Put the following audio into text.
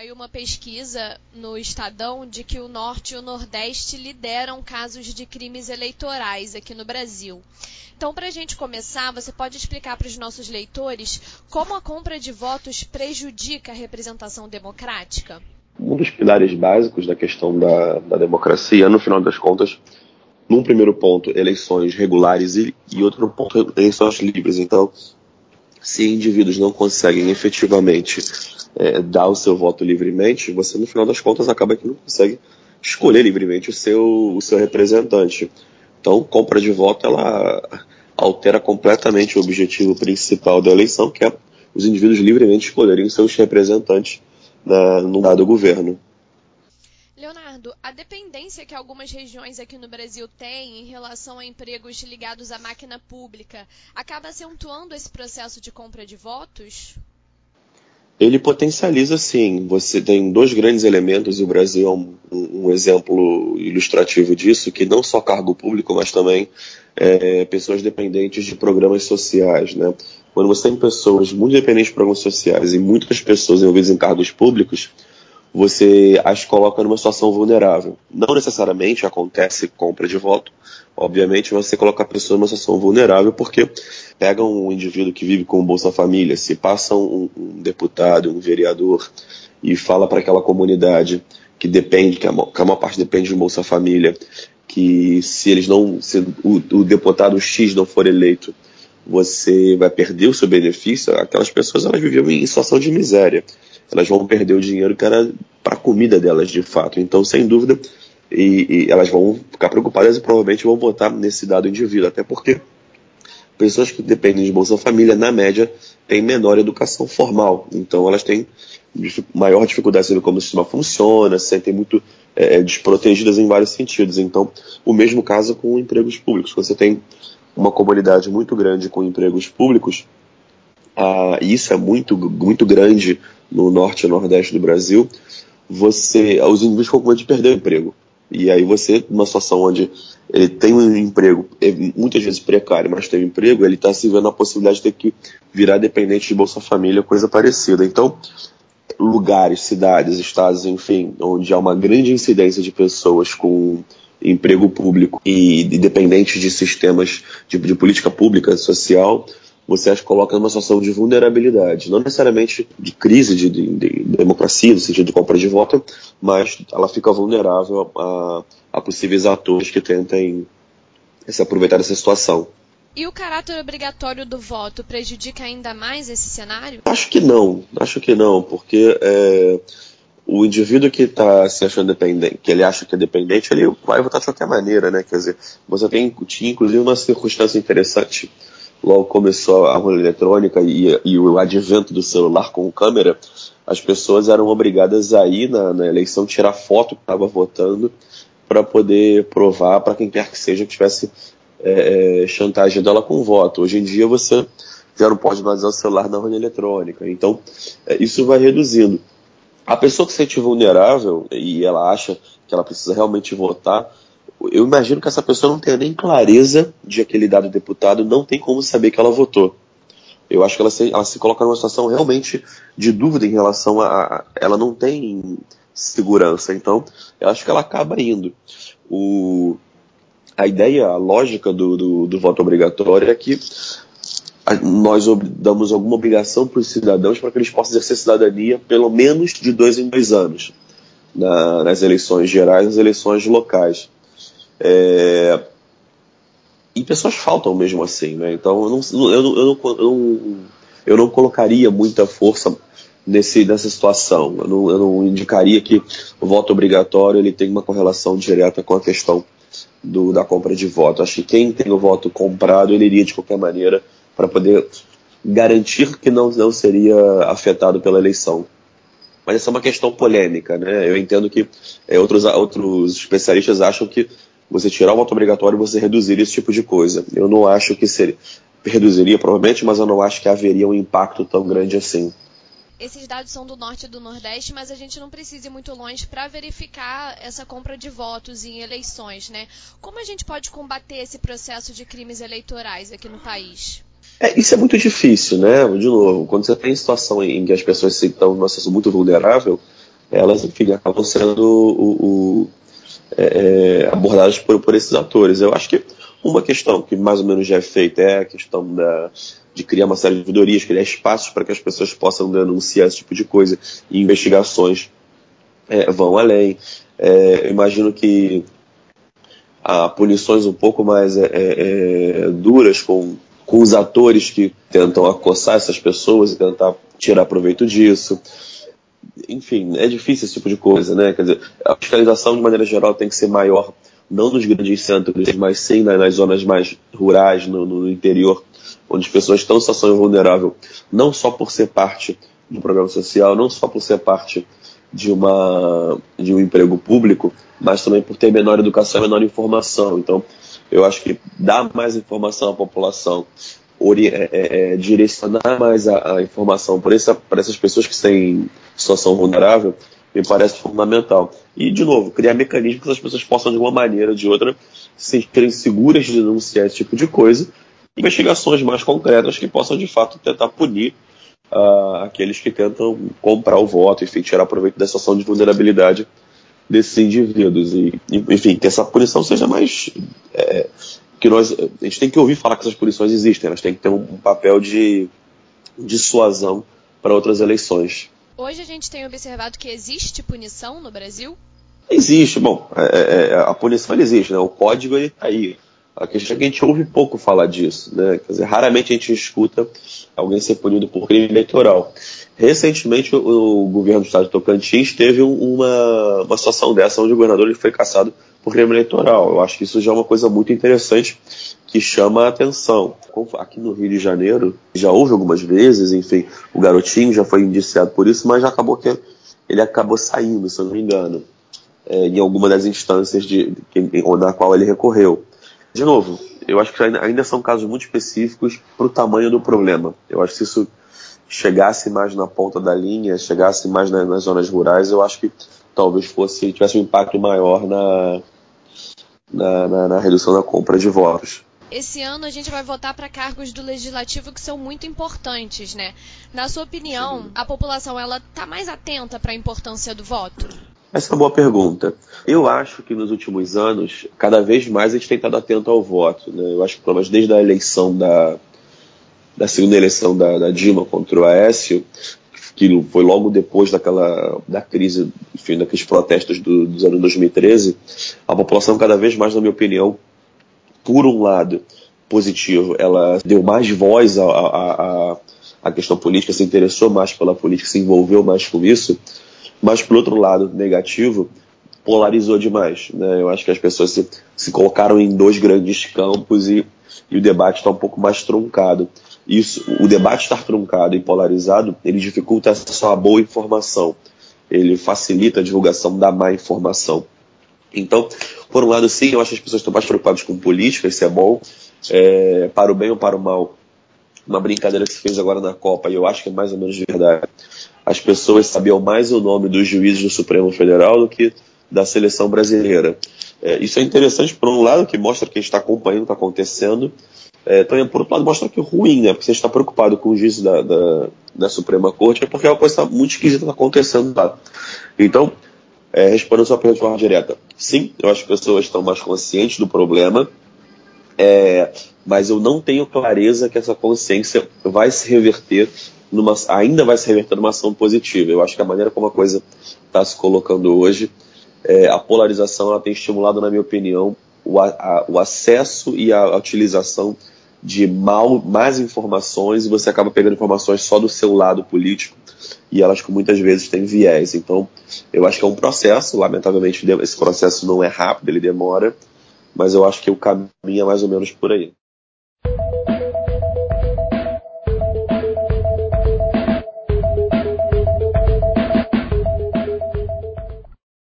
saiu uma pesquisa no Estadão de que o Norte e o Nordeste lideram casos de crimes eleitorais aqui no Brasil. Então, para a gente começar, você pode explicar para os nossos leitores como a compra de votos prejudica a representação democrática? Um dos pilares básicos da questão da, da democracia, no final das contas, num primeiro ponto, eleições regulares e, e outro ponto, eleições livres. Então, se indivíduos não conseguem efetivamente é, dar o seu voto livremente, você no final das contas acaba que não consegue escolher livremente o seu, o seu representante. Então, compra de voto ela altera completamente o objetivo principal da eleição, que é os indivíduos livremente escolherem seus representantes na, no dado governo. Leonardo, a dependência que algumas regiões aqui no Brasil têm em relação a empregos ligados à máquina pública acaba acentuando esse processo de compra de votos? Ele potencializa sim. Você tem dois grandes elementos, e o Brasil é um, um exemplo ilustrativo disso, que não só cargo público, mas também é, pessoas dependentes de programas sociais. Né? Quando você tem pessoas muito dependentes de programas sociais e muitas pessoas envolvidas em cargos públicos, você as coloca numa situação vulnerável. Não necessariamente acontece compra de voto, obviamente você coloca a pessoa numa situação vulnerável porque pega um indivíduo que vive com Bolsa Família, se passa um, um deputado, um vereador e fala para aquela comunidade que depende, que a, que a maior parte depende de Bolsa Família, que se eles não, se o, o deputado X não for eleito, você vai perder o seu benefício, aquelas pessoas elas viviam em situação de miséria elas vão perder o dinheiro que era para a comida delas de fato. Então, sem dúvida, e, e, elas vão ficar preocupadas e provavelmente vão votar nesse dado indivíduo, até porque pessoas que dependem de Bolsa Família, na média, têm menor educação formal. Então, elas têm maior dificuldade de saber como o sistema funciona, se sentem muito é, desprotegidas em vários sentidos. Então, o mesmo caso com empregos públicos. Você tem uma comunidade muito grande com empregos públicos, ah, isso é muito, muito grande no norte e nordeste do Brasil, você, os indivíduos ficam com medo de perder o emprego. E aí você, numa situação onde ele tem um emprego, é muitas vezes precário, mas tem um emprego, ele está se vendo a possibilidade de ter que virar dependente de Bolsa Família, coisa parecida. Então, lugares, cidades, estados, enfim, onde há uma grande incidência de pessoas com emprego público e, e dependentes de sistemas de, de política pública social, você as coloca numa situação de vulnerabilidade, não necessariamente de crise de, de, de democracia, no sentido de compra de voto, mas ela fica vulnerável a, a possíveis atores que tentem se aproveitar dessa situação. E o caráter obrigatório do voto prejudica ainda mais esse cenário? Acho que não, acho que não, porque é, o indivíduo que está se achando dependente, que ele acha que é dependente, ele vai votar de qualquer maneira, né? Quer dizer, você tem, tinha inclusive uma circunstância interessante logo começou a urna eletrônica e, e, o advento do celular com câmera, as pessoas eram obrigadas a ir na, na eleição tirar foto que estava votando para poder provar para quem quer que seja que tivesse é, é, chantagem dela com voto. Hoje em dia você já não pode mais usar o celular na urna eletrônica. Então é, isso vai reduzindo. A pessoa que se sente vulnerável e ela acha que ela precisa realmente votar, eu imagino que essa pessoa não tenha nem clareza de aquele dado deputado, não tem como saber que ela votou. Eu acho que ela se, ela se coloca numa situação realmente de dúvida em relação a, a. Ela não tem segurança, então eu acho que ela acaba indo. O, a ideia, a lógica do, do, do voto obrigatório é que nós damos alguma obrigação para os cidadãos para que eles possam exercer cidadania pelo menos de dois em dois anos, na, nas eleições gerais, nas eleições locais. É, e pessoas faltam mesmo assim, né? Então eu não, eu não, eu não, eu não, eu não colocaria muita força nesse, nessa situação. Eu não, eu não indicaria que o voto obrigatório ele tem uma correlação direta com a questão do, da compra de voto. Acho que quem tem o voto comprado, ele iria de qualquer maneira para poder garantir que não, não seria afetado pela eleição. Mas essa é uma questão polêmica, né? Eu entendo que é, outros, outros especialistas acham que você tirar o voto obrigatório, você reduziria esse tipo de coisa. Eu não acho que seria. Reduziria, provavelmente, mas eu não acho que haveria um impacto tão grande assim. Esses dados são do norte e do nordeste, mas a gente não precisa ir muito longe para verificar essa compra de votos em eleições, né? Como a gente pode combater esse processo de crimes eleitorais aqui no país? É, isso é muito difícil, né? De novo, quando você tem situação em que as pessoas estão numa situação muito vulnerável, elas, enfim, acabam sendo o, o, é, é, abordadas por, por esses atores. Eu acho que uma questão que mais ou menos já é feita é a questão da, de criar uma série de ouvidorias, criar espaços para que as pessoas possam denunciar esse tipo de coisa. E investigações é, vão além. É, imagino que há punições um pouco mais é, é, é, duras com, com os atores que tentam acossar essas pessoas e tentar tirar proveito disso. Enfim, é difícil esse tipo de coisa, né? Quer dizer, a fiscalização, de maneira geral, tem que ser maior, não nos grandes centros, mas sim nas zonas mais rurais, no, no interior, onde as pessoas estão em situação vulnerável, não só por ser parte do programa social, não só por ser parte de, uma, de um emprego público, mas também por ter menor educação menor informação. Então, eu acho que dar mais informação à população, é, é, é, direcionar mais a, a informação para essa, essas pessoas que têm situação vulnerável, me parece fundamental. E, de novo, criar mecanismos que as pessoas possam, de uma maneira ou de outra, se sentirem seguras de denunciar esse tipo de coisa, investigações mais concretas que possam, de fato, tentar punir uh, aqueles que tentam comprar o voto, enfim, tirar proveito da situação de vulnerabilidade desses indivíduos. E, enfim, que essa punição seja mais. É, que nós, a gente tem que ouvir falar que essas punições existem, elas têm que ter um, um papel de dissuasão para outras eleições. Hoje a gente tem observado que existe punição no Brasil? Existe, bom, é, é, é a punição existe, né? o código está aí. A questão é que a gente ouve pouco falar disso, né? Quer dizer, raramente a gente escuta alguém ser punido por crime eleitoral. Recentemente, o, o governo do estado de Tocantins teve uma, uma situação dessa, onde o governador ele foi caçado crime eleitoral. Eu acho que isso já é uma coisa muito interessante que chama a atenção. Aqui no Rio de Janeiro, já houve algumas vezes, enfim, o garotinho já foi indiciado por isso, mas já acabou que ele acabou saindo, se eu não me engano, é, em alguma das instâncias de, de, na qual ele recorreu. De novo, eu acho que ainda, ainda são casos muito específicos para o tamanho do problema. Eu acho que se isso chegasse mais na ponta da linha, chegasse mais na, nas zonas rurais, eu acho que talvez fosse tivesse um impacto maior na, na, na, na redução da compra de votos. Esse ano a gente vai votar para cargos do legislativo que são muito importantes, né? Na sua opinião, Sim. a população ela está mais atenta para a importância do voto? Essa é uma boa pergunta. Eu acho que nos últimos anos, cada vez mais a gente tem estado atento ao voto. Né? Eu acho que, pelo menos desde a eleição da, da segunda eleição da, da, Dilma contra o Aécio, que foi logo depois daquela da crise, enfim, daqueles protestos do, dos anos 2013, a população cada vez mais, na minha opinião, por um lado positivo, ela deu mais voz à, à, questão política, se interessou mais pela política, se envolveu mais com isso, mas, por outro lado, negativo, polarizou demais. Né? Eu acho que as pessoas se, se colocaram em dois grandes campos e, e o debate está um pouco mais truncado. Isso, o debate estar truncado e polarizado, ele dificulta só a boa informação. Ele facilita a divulgação da má informação. Então, por um lado, sim, eu acho que as pessoas estão mais preocupadas com política, isso é bom. É, para o bem ou para o mal, uma brincadeira que se fez agora na Copa, e eu acho que é mais ou menos verdade as pessoas sabiam mais o nome dos juízes do Supremo Federal do que da seleção brasileira. É, isso é interessante, por um lado, que mostra que a gente está acompanhando o que está acontecendo, é, também, por outro lado, mostra que é ruim, né? Porque você está preocupado com o juiz da, da, da, Suprema Corte, é porque é uma coisa muito esquisita está acontecendo lá. Então, é, respondendo a sua pergunta de forma direta, sim, eu acho que as pessoas estão mais conscientes do problema, é, mas eu não tenho clareza que essa consciência vai se reverter numa, ainda vai se reverter numa ação positiva. Eu acho que a maneira como a coisa está se colocando hoje, é, a polarização ela tem estimulado, na minha opinião, o, a, o acesso e a, utilização de mal, más informações e você acaba pegando informações só do seu lado político e elas que muitas vezes têm viés. Então, eu acho que é um processo, lamentavelmente esse processo não é rápido, ele demora, mas eu acho que o caminho é mais ou menos por aí.